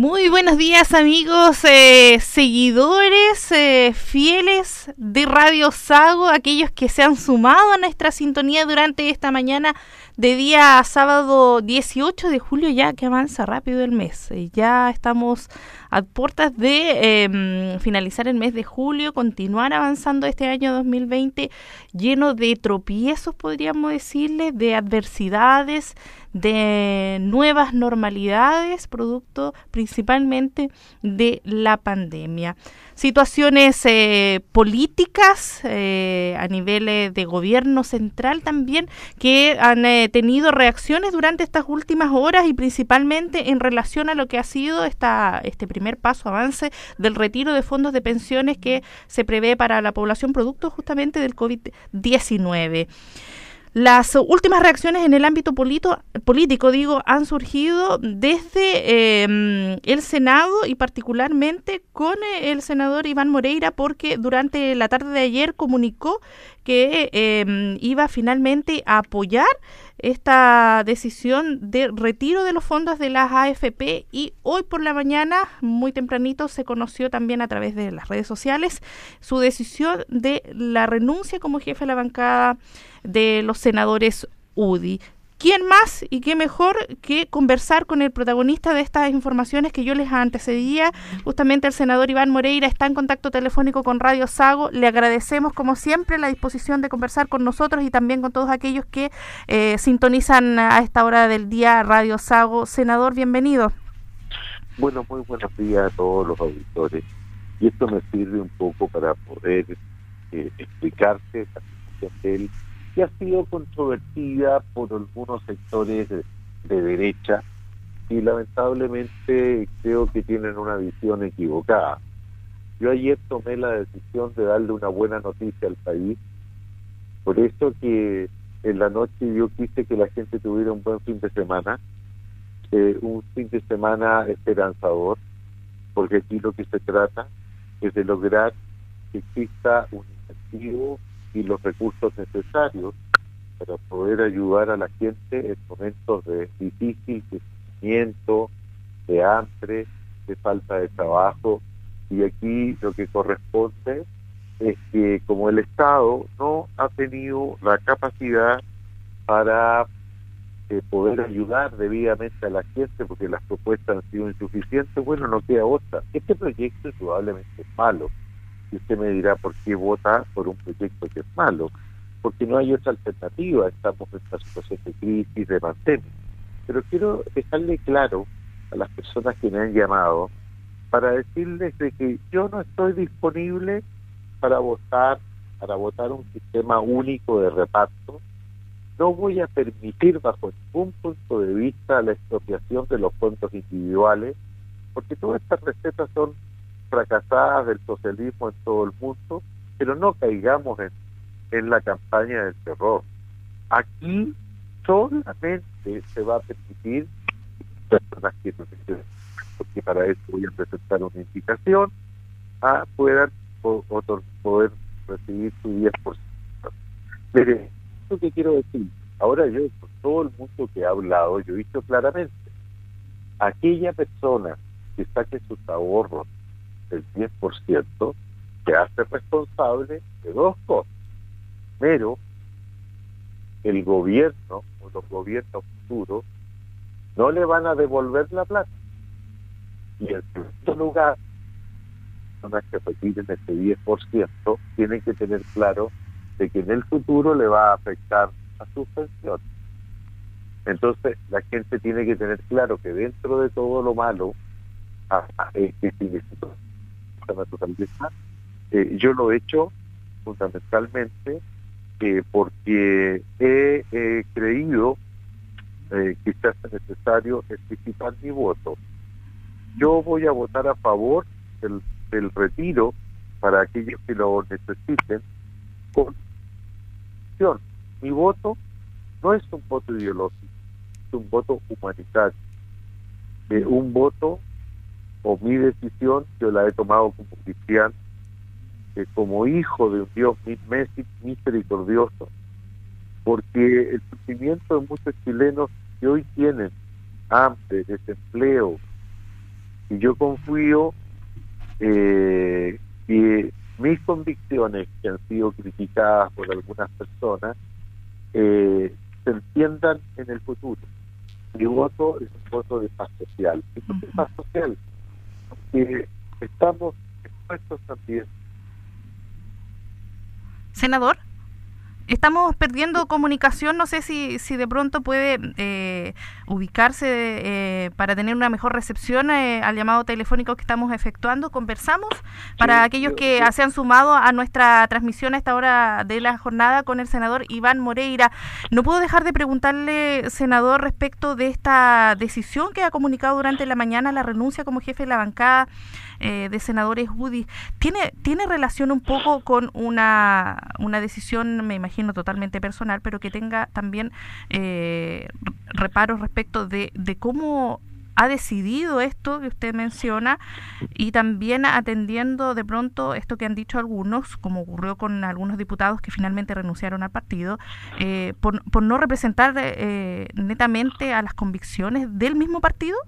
Muy buenos días amigos, eh, seguidores, eh, fieles de Radio Sago, aquellos que se han sumado a nuestra sintonía durante esta mañana de día sábado 18 de julio, ya que avanza rápido el mes. Eh, ya estamos a puertas de em, finalizar el mes de julio, continuar avanzando este año 2020 lleno de tropiezos, podríamos decirle, de adversidades, de nuevas normalidades, producto principalmente de la pandemia. Situaciones eh, políticas eh, a nivel de gobierno central también que han eh, tenido reacciones durante estas últimas horas y principalmente en relación a lo que ha sido esta, este primer paso, avance del retiro de fondos de pensiones que se prevé para la población producto justamente del COVID-19. Las últimas reacciones en el ámbito político, digo, han surgido desde em, el Senado y particularmente con eh, el senador Iván Moreira, porque durante la tarde de ayer comunicó que em, iba finalmente a apoyar esta decisión de retiro de los fondos de las AFP y hoy por la mañana, muy tempranito, se conoció también a través de las redes sociales su decisión de la renuncia como jefe de la bancada de los senadores UDI. ¿Quién más y qué mejor que conversar con el protagonista de estas informaciones que yo les antecedía? Justamente el senador Iván Moreira está en contacto telefónico con Radio Sago. Le agradecemos, como siempre, la disposición de conversar con nosotros y también con todos aquellos que eh, sintonizan a esta hora del día Radio Sago. Senador, bienvenido. Bueno, muy buenos días a todos los auditores. Y esto me sirve un poco para poder eh, explicarte la situación del ha sido controvertida por algunos sectores de, derecha y lamentablemente creo que tienen una visión equivocada. Yo ayer tomé la decisión de darle una buena noticia al país, por eso que en la noche yo quise que la gente tuviera un buen fin de semana, eh, un fin de semana esperanzador, porque aquí lo que se trata es de lograr que exista un incentivo y los recursos necesarios para poder ayudar a la gente en momentos de difícil crecimiento, de hambre, de falta de trabajo. Y aquí lo que corresponde es que como el Estado no ha tenido la capacidad para eh, poder ayudar debidamente a la gente porque las propuestas han sido insuficientes, bueno, no queda otra. Este proyecto probablemente es malo y usted me dirá por qué vota por un proyecto que es malo, porque no hay otra alternativa, estamos en esta situación de crisis, de pandemia. Pero quiero dejarle claro a las personas que me han llamado para decirles de que yo no estoy disponible para votar, para votar un sistema único de reparto. No voy a permitir bajo ningún punto de vista la expropiación de los fondos individuales, porque todas estas recetas son fracasadas del socialismo en todo el mundo, pero no caigamos en, en la campaña del terror. Aquí solamente se va a permitir personas que no porque para eso voy a presentar una indicación, a puedan poder recibir su 10%. Mire, lo que quiero decir, ahora yo, con todo el mundo que ha hablado, yo he dicho claramente, aquella persona que saque sus ahorros el 10%, se hace responsable de dos cosas. Primero, el gobierno o los gobiernos futuros no le van a devolver la plata. Y en segundo lugar, personas que retiren ese 10% tienen que tener claro de que en el futuro le va a afectar a sus pensiones. Entonces, la gente tiene que tener claro que dentro de todo lo malo, ah, ah, que naturaleza, eh, yo lo he hecho fundamentalmente eh, porque he creído eh, que se necesario anticipar mi voto. Yo voy a votar a favor del, del retiro para aquellos que lo necesiten con mi voto no es un voto ideológico, es un voto humanitario, eh, un voto o mi decisión, yo la he tomado como cristiano, como hijo de un Dios misericordioso, porque el sufrimiento de muchos chilenos que hoy tienen hambre, desempleo, Y yo confío eh, que mis convicciones, que han sido criticadas por algunas personas, eh, se entiendan en el futuro. Mi voto es un voto de paz social. ¿Qué es paz social? Porque estamos expuestos también. Senador. Estamos perdiendo comunicación, no sé si, si de pronto puede eh, ubicarse eh, para tener una mejor recepción eh, al llamado telefónico que estamos efectuando. Conversamos para aquellos que se han sumado a nuestra transmisión a esta hora de la jornada con el senador Iván Moreira. No puedo dejar de preguntarle, senador, respecto de esta decisión que ha comunicado durante la mañana la renuncia como jefe de la bancada eh, de senadores UDI, ¿tiene, ¿tiene relación un poco con una, una decisión, me imagino, totalmente personal, pero que tenga también eh, reparos respecto de, de cómo ha decidido esto que usted menciona y también atendiendo de pronto esto que han dicho algunos, como ocurrió con algunos diputados que finalmente renunciaron al partido, eh, por, por, no representar eh, netamente a las convicciones del mismo partido?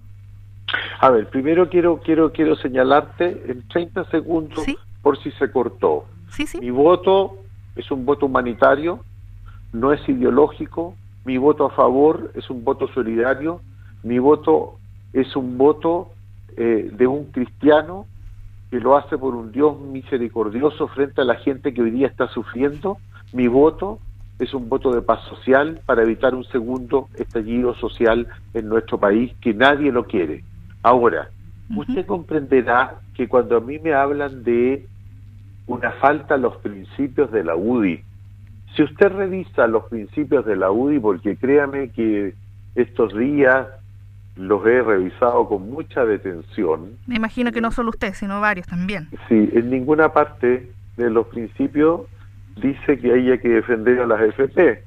A ver, primero quiero quiero quiero señalarte en 30 segundos por si se cortó. Sí, sí. Mi voto es un voto humanitario, no es ideológico. Mi voto a favor es un voto solidario. Mi voto es un voto eh, de un cristiano que lo hace por un Dios misericordioso frente a la gente que hoy día está sufriendo. Mi voto es un voto de paz social para evitar un segundo estallido social en nuestro país que nadie lo quiere. Ahora, usted comprenderá que cuando a mí me hablan de una falta a los principios de la UDI, si usted revisa los principios de la UDI, porque créame que estos días los he revisado con mucha detención. Me imagino que no solo usted, sino varios también. Sí, en ninguna parte de los principios dice que haya que defender a las FP,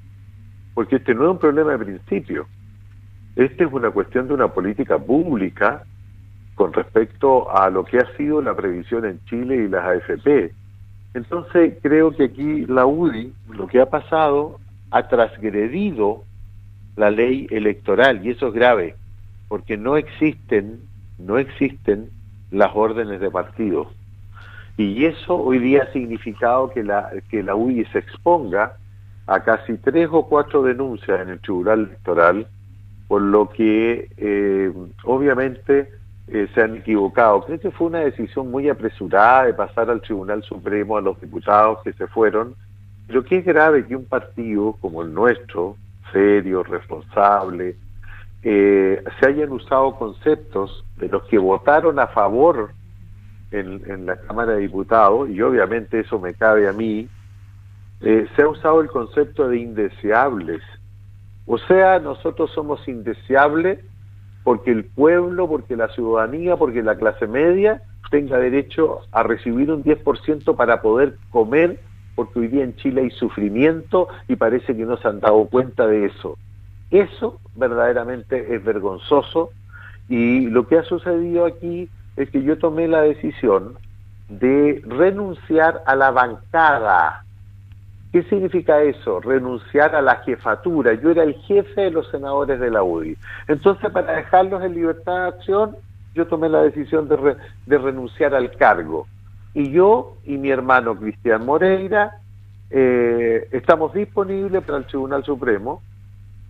porque este no es un problema de principio. Esta es una cuestión de una política pública con respecto a lo que ha sido la previsión en Chile y las AFP. Entonces creo que aquí la UDI, lo que ha pasado, ha transgredido la ley electoral y eso es grave, porque no existen, no existen las órdenes de partido. Y eso hoy día ha significado que la, que la UDI se exponga a casi tres o cuatro denuncias en el Tribunal Electoral por lo que eh, obviamente eh, se han equivocado. Creo que fue una decisión muy apresurada de pasar al Tribunal Supremo a los diputados que se fueron. Lo que es grave que un partido como el nuestro, serio, responsable, eh, se hayan usado conceptos de los que votaron a favor en, la Cámara de Diputados, y obviamente eso me cabe a mí, se ha usado el concepto de indeseables o sea, nosotros somos indeseables porque el pueblo, porque la ciudadanía, porque la clase media tenga derecho a recibir un 10% para poder comer, porque hoy día en Chile hay sufrimiento y parece que no se han dado cuenta de eso. Eso verdaderamente es vergonzoso y lo que ha sucedido aquí es que yo tomé la decisión de renunciar a la bancada ¿Qué significa eso? Renunciar a la jefatura. Yo era el jefe de los senadores de la UDI. Entonces, para dejarlos en libertad de acción, yo tomé la decisión de, de renunciar al cargo. Y yo y mi hermano Cristian Moreira eh, estamos disponibles para el Tribunal Supremo.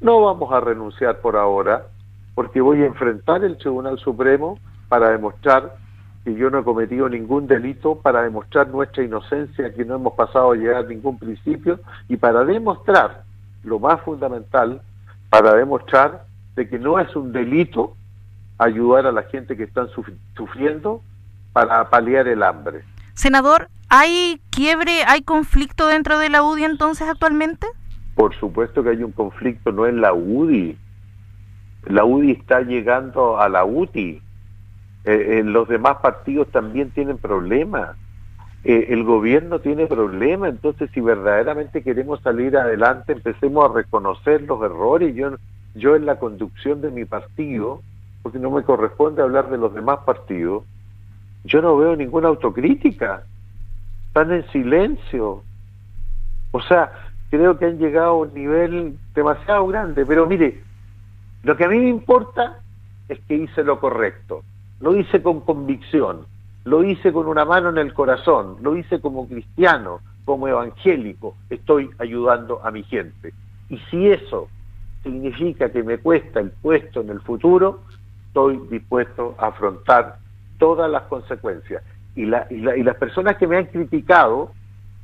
No vamos a renunciar por ahora, porque voy a enfrentar el Tribunal Supremo para demostrar que yo no he cometido ningún delito para demostrar nuestra inocencia, que no hemos pasado a llegar a ningún principio y para demostrar, lo más fundamental, para demostrar de que no es un delito ayudar a la gente que están sufriendo para paliar el hambre. Senador, ¿hay quiebre, hay conflicto dentro de la UDI entonces actualmente? Por supuesto que hay un conflicto, no en la UDI. La UDI está llegando a la UTI eh, los demás partidos también tienen problemas. Eh, el gobierno tiene problemas, entonces si verdaderamente queremos salir adelante, empecemos a reconocer los errores. Yo, yo en la conducción de mi partido, porque no me corresponde hablar de los demás partidos, yo no veo ninguna autocrítica. Están en silencio. O sea, creo que han llegado a un nivel demasiado grande. Pero mire, lo que a mí me importa es que hice lo correcto lo hice con convicción, lo hice con una mano en el corazón, lo hice como cristiano, como evangélico, estoy ayudando a mi gente. Y si eso significa que me cuesta el puesto en el futuro, estoy dispuesto a afrontar todas las consecuencias. Y, la, y, las personas que me han criticado,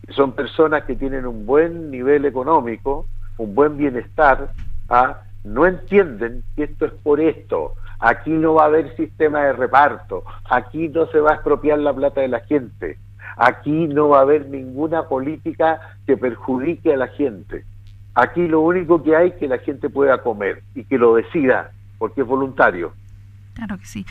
son personas que tienen un buen nivel económico, un buen bienestar, ¿ah? no entienden que esto es por esto. Aquí no va a haber sistema de reparto, aquí no se va a expropiar la plata de la gente, aquí no va a haber ninguna política que perjudique a la gente. Aquí lo único que hay es que la gente pueda comer y que lo decida, porque es voluntario. Claro que sí.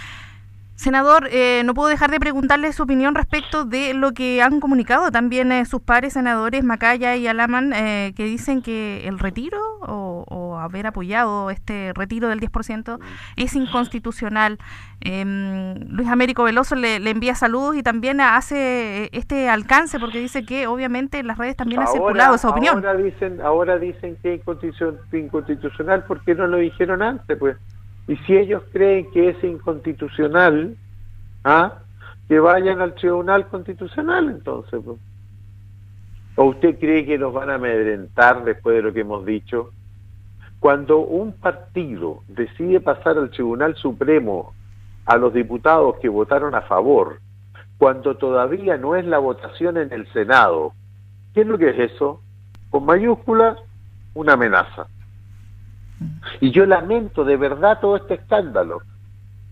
Senador, eh, no puedo dejar de preguntarle su opinión respecto de lo que han comunicado también eh, sus pares senadores Macaya y Alaman, eh, que dicen que el retiro o, haber apoyado este retiro del 10% es inconstitucional. Em, Luis Américo Veloso le, envía saludos y también hace este alcance porque dice que obviamente en las redes también ha circulado esa opinión. Ahora dicen, ahora dicen que es inconstitucional porque no lo dijeron antes, pues. Y si ellos creen que es inconstitucional, ¿ah? que vayan al Tribunal Constitucional entonces. Pues. ¿O usted cree que nos van a amedrentar después de lo que hemos dicho? Cuando un partido decide pasar al Tribunal Supremo a los diputados que votaron a favor, cuando todavía no es la votación en el Senado, ¿qué es lo que es eso? Con mayúscula, una amenaza. Y yo lamento de verdad todo este escándalo.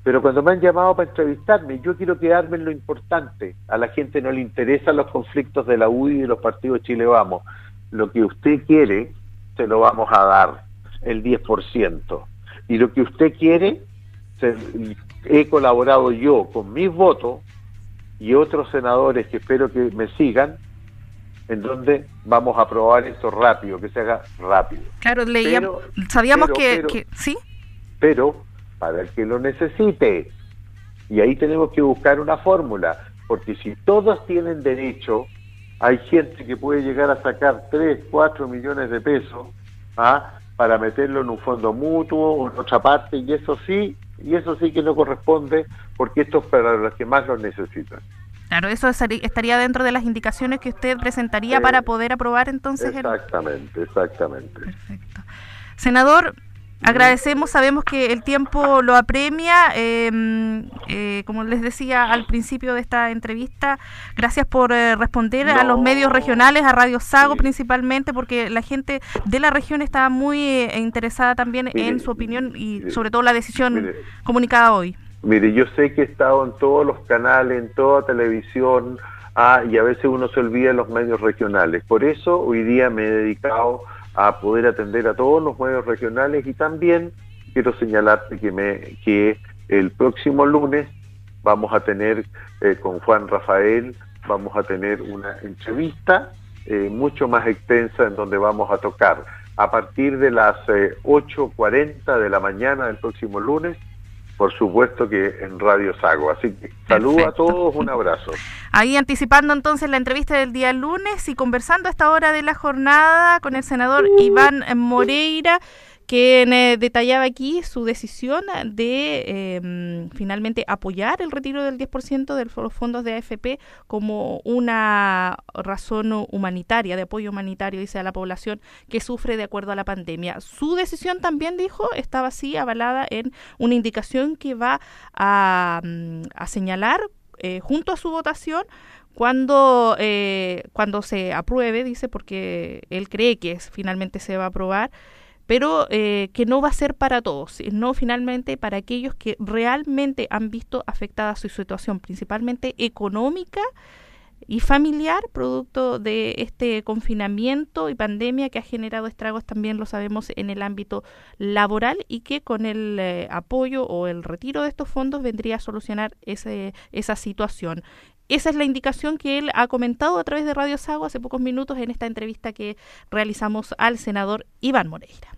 Pero cuando me han llamado para entrevistarme, yo quiero quedarme en lo importante. A la gente no le interesan los conflictos de la UDI y de los partidos Chile Vamos. Lo que usted quiere, se lo vamos a dar, el 10%. Y lo que usted quiere, he colaborado yo con mis votos y otros senadores que espero que me sigan, en donde vamos a aprobar esto rápido, que se haga rápido. Claro, leía, sabíamos que, sí. Pero para el que lo necesite, y ahí tenemos que buscar una fórmula, porque si todos tienen derecho, hay gente que puede llegar a sacar 3, 4 millones de pesos ¿ah? Para meterlo en un fondo mutuo o en otra parte, y eso sí, y eso sí que no corresponde, porque esto es para los que más lo necesitan. Claro, eso estaría dentro de las indicaciones que usted presentaría para poder aprobar entonces. Exactamente, exactamente. Perfecto. Senador, agradecemos, sabemos que el tiempo lo apremia. Em, eh, como les decía al principio de esta entrevista, gracias por eh, responder a los medios regionales, a Radio Sago principalmente, porque la gente de la región está muy eh, interesada también en su opinión y sobre todo la decisión comunicada hoy. Mire, yo sé que he estado en todos los canales, en toda televisión, ah, y a veces uno se olvida de los medios regionales. Por eso hoy día me he dedicado a poder atender a todos los medios regionales y también quiero señalarte que, el próximo lunes vamos a tener eh, con Juan Rafael, vamos a tener una entrevista eh, mucho más extensa en donde vamos a tocar. A partir de las 8.40 eh, de la mañana del próximo lunes por supuesto que en Radio Sago. Así que saludo a todos, un abrazo. Ahí anticipando entonces la entrevista del día lunes y conversando a esta hora de la jornada con el senador Iván Moreira quien eh, detallaba aquí su decisión de em, finalmente apoyar el retiro del 10% de los fondos de AFP como una razón humanitaria, de apoyo humanitario, dice, a la población que sufre de acuerdo a la pandemia. Su decisión también, dijo, estaba así avalada en una indicación que va a, mm, señalar eh, junto a su votación cuando, eh, cuando se apruebe, dice, porque él cree que finalmente se va a aprobar, pero eh, que no va a ser para todos, no finalmente para aquellos que realmente han visto afectada su situación, principalmente económica y familiar, producto de este confinamiento y pandemia que ha generado estragos también lo sabemos en el ámbito laboral y que con el eh, apoyo o el retiro de estos fondos vendría a solucionar ese, esa situación. Esa es la indicación que él ha comentado a través de Radio Sago hace pocos minutos en esta entrevista que realizamos al senador Iván Moreira.